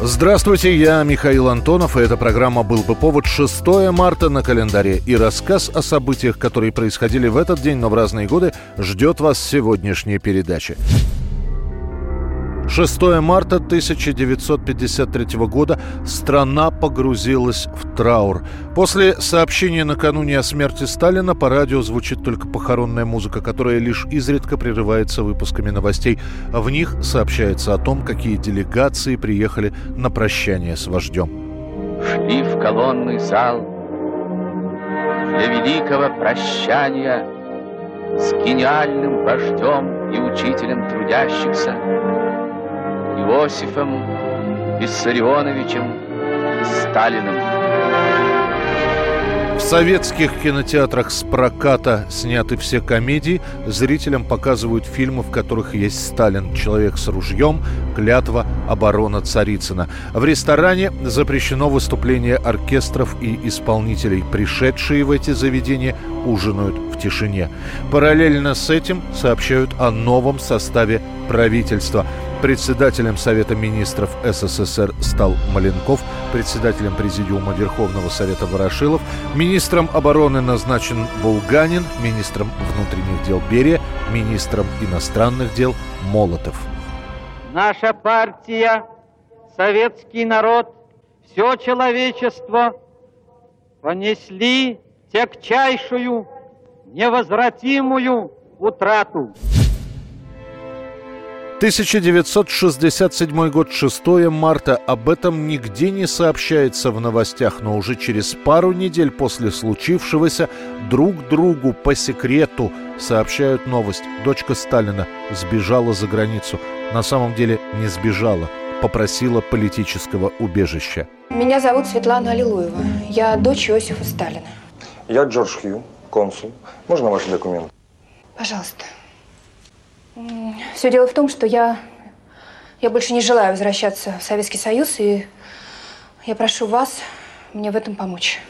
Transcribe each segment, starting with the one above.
Здравствуйте, я Михаил Антонов, и эта программа «Был бы повод» 6 марта на календаре. И рассказ о событиях, которые происходили в этот день, но в разные годы, ждет вас сегодняшней передачи. 6 марта 1953 года страна погрузилась в траур. После сообщения накануне о смерти Сталина по радио звучит только похоронная музыка, которая лишь изредка прерывается выпусками новостей. В них сообщается о том, какие делегации приехали на прощание с вождем. Шли в колонный зал для великого прощания с гениальным вождем и учителем трудящихся Иосифом Виссарионовичем Сталиным. В советских кинотеатрах с проката сняты все комедии. Зрителям показывают фильмы, в которых есть Сталин, человек с ружьем, клятва, оборона Царицына. В ресторане запрещено выступление оркестров и исполнителей. Пришедшие в эти заведения ужинают в тишине. Параллельно с этим сообщают о новом составе правительства. Председателем Совета министров СССР стал Маленков, председателем Президиума Верховного Совета Ворошилов, министром обороны назначен Булганин, министром внутренних дел Берия, министром иностранных дел Молотов. Наша партия, советский народ, все человечество понесли тягчайшую, невозвратимую утрату. 1967 год, 6 марта. Об этом нигде не сообщается в новостях, но уже через пару недель после случившегося друг другу по секрету сообщают новость. Дочка Сталина сбежала за границу. На самом деле не сбежала, попросила политического убежища. Меня зовут Светлана Аллилуева. Я дочь Иосифа Сталина. Я Джордж Хью, консул. Можно ваши документы? Пожалуйста. Все дело в том, что я, я больше не желаю возвращаться в Советский Союз, и я прошу вас мне в этом помочь.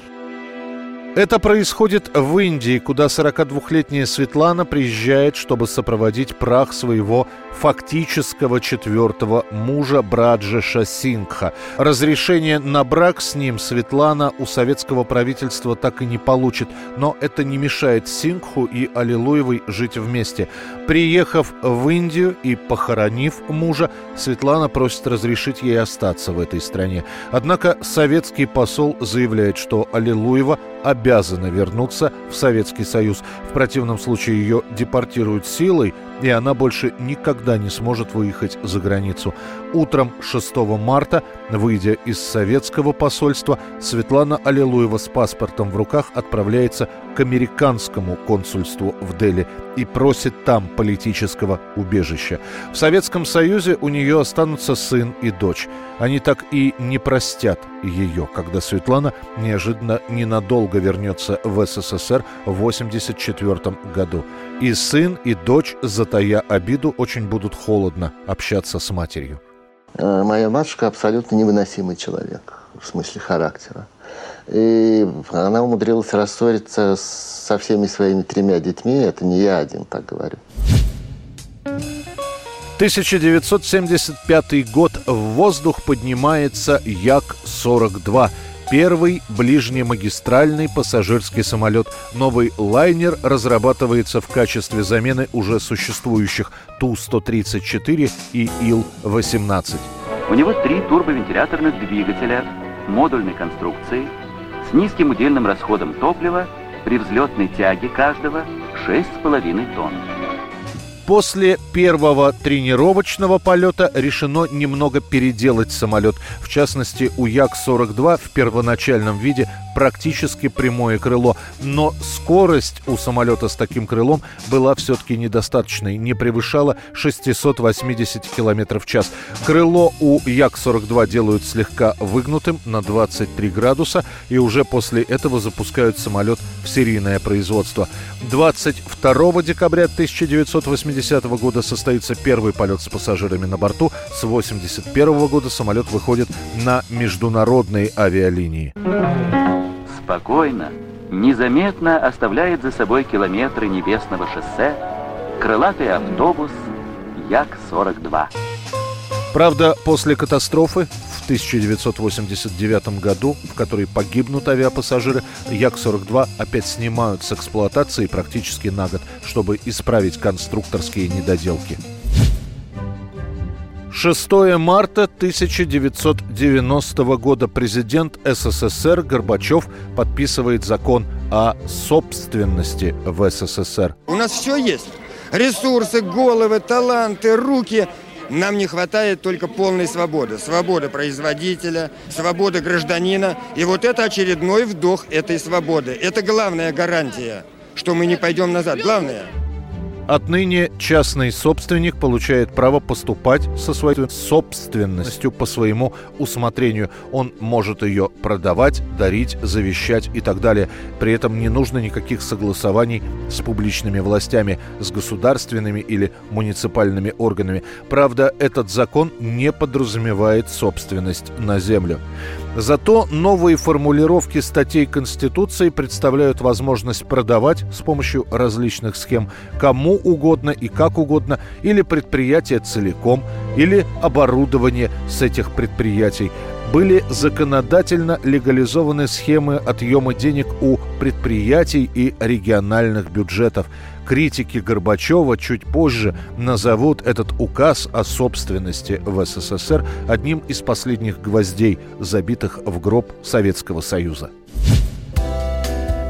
Это происходит в Индии, куда 42-летняя Светлана приезжает, чтобы сопроводить прах своего фактического четвертого мужа Браджеша Сингха. Разрешение на брак с ним Светлана у советского правительства так и не получит, но это не мешает Сингху и Аллилуевой жить вместе. Приехав в Индию и похоронив мужа, Светлана просит разрешить ей остаться в этой стране. Однако советский посол заявляет, что Аллилуева обязана вернуться в Советский Союз. В противном случае ее депортируют силой, и она больше никогда не сможет выехать за границу. Утром 6 марта, выйдя из советского посольства, Светлана Аллилуева с паспортом в руках отправляется к американскому консульству в Дели и просит там политического убежища. В Советском Союзе у нее останутся сын и дочь. Они так и не простят ее, когда Светлана неожиданно ненадолго вернется в СССР в 1984 году. И сын, и дочь, затая обиду, очень будут холодно общаться с матерью. Э, Моя матушка абсолютно невыносимый человек в смысле характера. И она умудрилась рассориться со всеми своими тремя детьми. Это не я один так говорю. 1975 год. В воздух поднимается Як-42. Первый ближнемагистральный пассажирский самолет. Новый лайнер разрабатывается в качестве замены уже существующих Ту-134 и Ил-18. У него три турбовентиляторных двигателя модульной конструкции с низким удельным расходом топлива при взлетной тяге каждого 6,5 тонн. После первого тренировочного полета решено немного переделать самолет. В частности, у Як-42 в первоначальном виде практически прямое крыло. Но скорость у самолета с таким крылом была все-таки недостаточной, не превышала 680 км в час. Крыло у Як-42 делают слегка выгнутым на 23 градуса, и уже после этого запускают самолет в серийное производство. 22 декабря 1980 года состоится первый полет с пассажирами на борту. С 1981 года самолет выходит на международные авиалинии. Спокойно, незаметно оставляет за собой километры небесного шоссе крылатый автобус Як-42. Правда, после катастрофы в 1989 году, в которой погибнут авиапассажиры, Як-42 опять снимают с эксплуатации практически на год, чтобы исправить конструкторские недоделки. 6 марта 1990 года президент СССР Горбачев подписывает закон о собственности в СССР. У нас все есть. Ресурсы, головы, таланты, руки. Нам не хватает только полной свободы. Свободы производителя, свободы гражданина. И вот это очередной вдох этой свободы. Это главная гарантия, что мы не пойдем назад. Главное – Отныне частный собственник получает право поступать со своей собственностью по своему усмотрению. Он может ее продавать, дарить, завещать и так далее. При этом не нужно никаких согласований с публичными властями, с государственными или муниципальными органами. Правда, этот закон не подразумевает собственность на землю. Зато новые формулировки статей Конституции представляют возможность продавать с помощью различных схем кому угодно и как угодно, или предприятие целиком, или оборудование с этих предприятий. Были законодательно легализованы схемы отъема денег у предприятий и региональных бюджетов – Критики Горбачева чуть позже назовут этот указ о собственности в СССР одним из последних гвоздей, забитых в гроб Советского Союза.